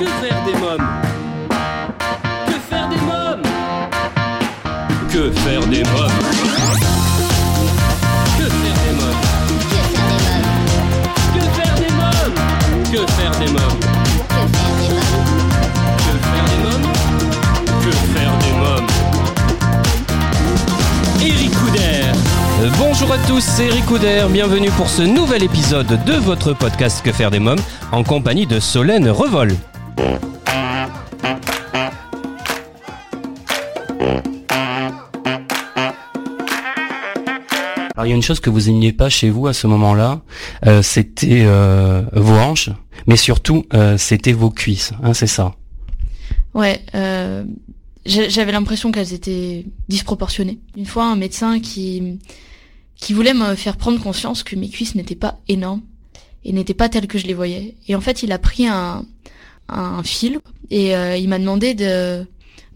Que faire des mômes Que faire des mômes Que faire des mômes Que faire des mômes Que faire des mômes Que faire des mômes Que faire des mômes Que faire des mômes Eric Couder Bonjour à tous, c'est Eric Couder, bienvenue pour ce nouvel épisode de votre podcast Que faire des mômes en compagnie de Solène Revol. Alors il y a une chose que vous aimiez pas chez vous à ce moment-là, euh, c'était euh, vos hanches, mais surtout euh, c'était vos cuisses, hein, c'est ça? Ouais, j'avais l'impression qu'elles étaient disproportionnées. Une fois, un médecin qui qui voulait me faire prendre conscience que mes cuisses n'étaient pas énormes et n'étaient pas telles que je les voyais. Et en fait, il a pris un un fil et euh, il m'a demandé de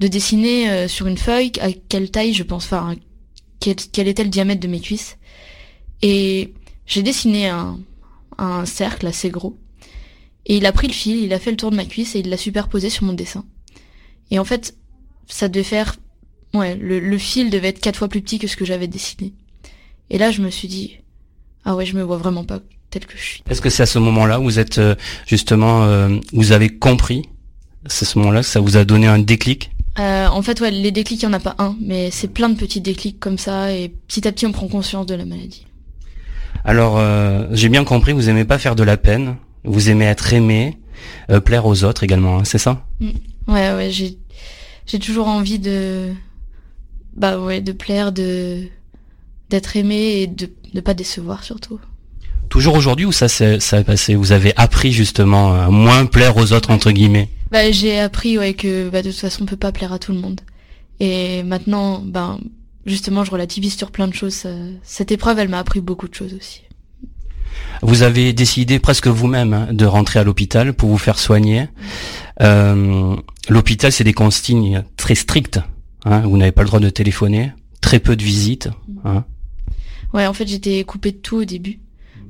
de dessiner euh, sur une feuille à quelle taille je pense, enfin quel, quel était le diamètre de mes cuisses. Et j'ai dessiné un un cercle assez gros. Et il a pris le fil, il a fait le tour de ma cuisse et il l'a superposé sur mon dessin. Et en fait, ça devait faire, ouais, le, le fil devait être quatre fois plus petit que ce que j'avais dessiné. Et là, je me suis dit, ah ouais, je me vois vraiment pas tel que je suis. Est-ce que c'est à ce moment-là où vous êtes euh, justement, euh, vous avez compris, c'est ce moment-là que ça vous a donné un déclic Euh, en fait, ouais, les déclics, il y en a pas un, mais c'est plein de petits déclics comme ça, et petit à petit, on prend conscience de la maladie. Alors, euh, j'ai bien compris, vous aimez pas faire de la peine, vous aimez être aimé, plaire aux autres également, hein, c'est ça? Ouais, ouais, j'ai, j'ai toujours envie de, bah ouais, de plaire, de, d'être aimé et de ne pas décevoir surtout. Toujours aujourd'hui ou ça s'est ça a passé Vous avez appris justement à moins plaire aux autres entre guillemets? Bah, j'ai appris ouais que bah, de toute façon on peut pas plaire à tout le monde. Et maintenant, ben justement, je relativise sur plein de choses. Ça- Cette épreuve, elle m'a appris beaucoup de choses aussi. Vous avez décidé presque vous-même hein, de rentrer à l'hôpital pour vous faire soigner. Euh, l'hôpital, c'est des consignes très strictes. Hein, vous n'avez pas le droit de téléphoner, très peu de visites. Hein. Ouais, en fait, j'étais coupée de tout au début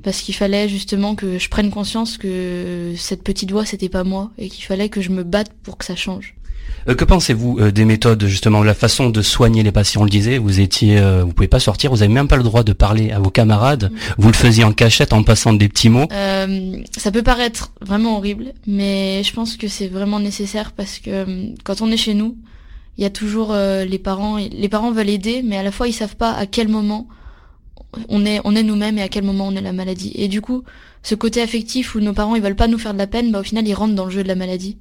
parce qu'il fallait justement que je prenne conscience que cette petite voix c'était pas moi et qu'il fallait que je me batte pour que ça change. Euh, que pensez-vous euh, des méthodes justement, de la façon de soigner les patients? On le disait, vous étiez, euh, vous pouvez pas sortir, vous avez même pas le droit de parler à vos camarades. Vous le faisiez en cachette en passant des petits mots. Euh, ça peut paraître vraiment horrible, mais je pense que c'est vraiment nécessaire parce que quand on est chez nous, il y a toujours euh, les parents. Les parents veulent aider, mais à la fois ils savent pas à quel moment on est on est nous-mêmes et à quel moment on est la maladie. Et du coup, ce côté affectif où nos parents ils veulent pas nous faire de la peine, bah au final ils rentrent dans le jeu de la maladie.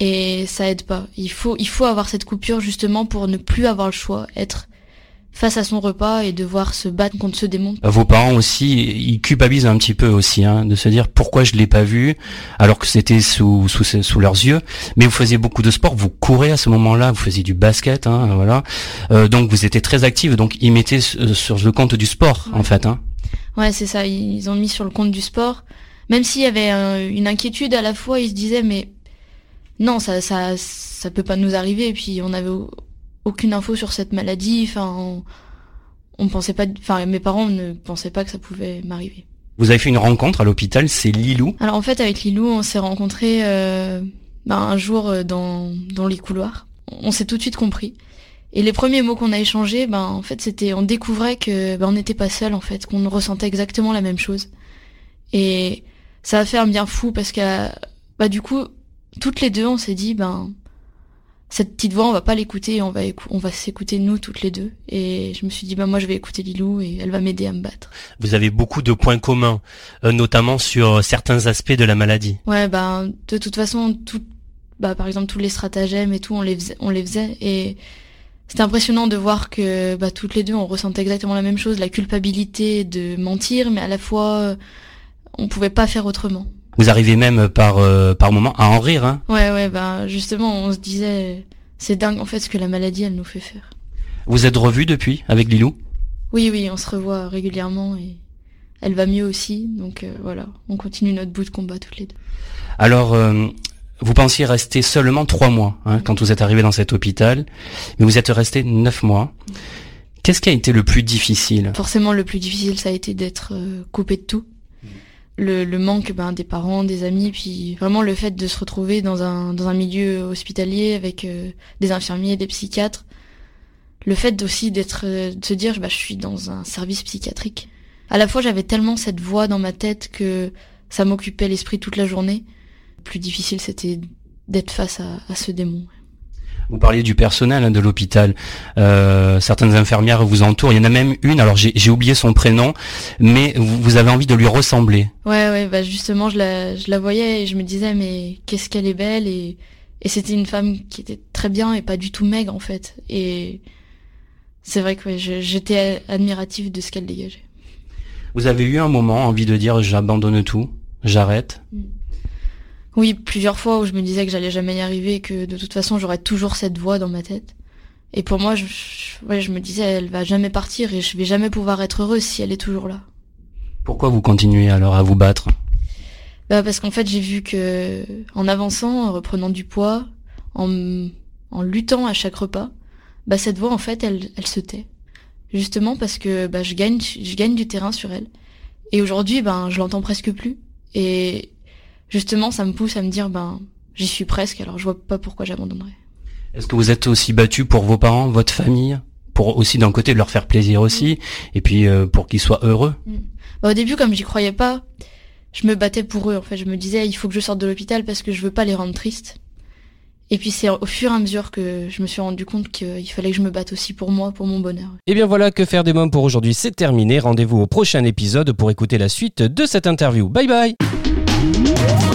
Et ça aide pas. Il faut il faut avoir cette coupure justement pour ne plus avoir le choix, être face à son repas et devoir se battre contre ce démon. Vos parents aussi, ils culpabilisent un petit peu aussi, hein, de se dire pourquoi je l'ai pas vu, alors que c'était sous, sous sous leurs yeux. Mais vous faisiez beaucoup de sport, vous courez à ce moment-là, vous faisiez du basket, hein, voilà. Euh, donc vous étiez très active, donc ils mettaient euh, sur le compte du sport en fait. Hein. Ouais, c'est ça. Ils ont mis sur le compte du sport. Même s'il y avait euh, une inquiétude à la fois, ils se disaient mais non, ça, ça, ça peut pas nous arriver. Et puis on n'avait au- aucune info sur cette maladie. Enfin, on, on pensait pas. Enfin, mes parents ne pensaient pas que ça pouvait m'arriver. Vous avez fait une rencontre à l'hôpital, c'est Lilou. Alors en fait, avec Lilou, on s'est rencontrés euh, ben, un jour euh, dans dans les couloirs. On s'est tout de suite compris. Et les premiers mots qu'on a échangés, ben en fait, c'était on découvrait que ben, on n'était pas seul en fait, qu'on ressentait exactement la même chose. Et ça a fait un bien fou parce que bah du coup, toutes les deux, on s'est dit ben cette petite voix, on va pas l'écouter, on va écou- on va s'écouter nous toutes les deux. Et je me suis dit ben moi je vais écouter Lilou et elle va m'aider à me battre. Vous avez beaucoup de points communs, euh, notamment sur certains aspects de la maladie. Ouais, ben de toute façon, tout, bah par exemple tous les stratagèmes et tout, on les faisait, on les faisait et c'était impressionnant de voir que bah toutes les deux on ressentait exactement la même chose, la culpabilité de mentir, mais à la fois euh, on pouvait pas faire autrement. Vous arrivez même par euh, par moment à en rire. Hein. Ouais, ouais, bah justement on se disait c'est dingue en fait ce que la maladie elle nous fait faire. Vous êtes revus depuis avec Lilou? Oui, oui, on se revoit régulièrement et elle va mieux aussi, donc euh, voilà, on continue notre bout de combat toutes les deux. Alors, euh, vous pensiez rester seulement trois mois hein, quand vous êtes arrivé dans cet hôpital, mais vous êtes resté neuf mois. Qu'est-ce qui a été le plus difficile? Forcément, le plus difficile, ça a été d'être coupé de tout. Le, manque ben, des parents, des amis, puis vraiment le fait de se retrouver dans un, dans un milieu hospitalier avec euh, des infirmiers, des psychiatres. Le fait aussi d'être, de se dire, bah, je suis dans un service psychiatrique. À la fois, j'avais tellement cette voix dans ma tête que ça m'occupait l'esprit toute la journée. Plus difficile, c'était d'être face à ce démon. Vous parliez du personnel hein, de l'hôpital. Euh, certaines infirmières vous entourent. Il y en a même une. Alors j'ai oublié son prénom, mais vous, vous, avez envie de lui ressembler. Ouais, ouais. Bah justement, je la, je la voyais et je me disais mais qu'est-ce qu'elle est belle et, et c'était une femme qui était très bien et pas du tout maigre en fait. Et c'est vrai que ouais, j'étais admirative de ce qu'elle dégageait. Vous avez eu un moment envie de dire j'abandonne tout, j'arrête? Mm. Oui, plusieurs fois où je me disais que j'allais jamais y arriver et que de toute façon j'aurais toujours cette voix dans ma tête. Et pour moi, je, je, ouais, je me disais, elle va jamais partir et je vais jamais pouvoir être heureuse si elle est toujours là. Pourquoi vous continuez alors à vous battre? Bah Parce qu'en fait, j'ai vu que en avançant, en reprenant du poids, en, en luttant à chaque repas, bah cette voix en fait, elle, elle se tait. Justement parce que bah, je gagne, je gagne du terrain sur elle. Et aujourd'hui, ben, je l'entends presque plus. Et justement, ça me pousse à me dire, ben, j'y suis presque, alors je vois pas pourquoi j'abandonnerais. Est-ce que vous êtes aussi battu pour vos parents, votre famille, pour aussi d'un côté leur faire plaisir aussi, et puis euh, pour qu'ils soient heureux? Mm. bah, Au début, comme j'y croyais pas, je me battais pour eux. En fait, je me disais, il faut que je sorte de l'hôpital parce que je veux pas les rendre tristes. Et puis c'est au fur et à mesure que je me suis rendu compte qu'il fallait que je me batte aussi pour moi, pour mon bonheur. Et bien voilà, que faire des mômes pour aujourd'hui, c'est terminé. Rendez-vous au prochain épisode pour écouter la suite de cette interview. Bye bye Música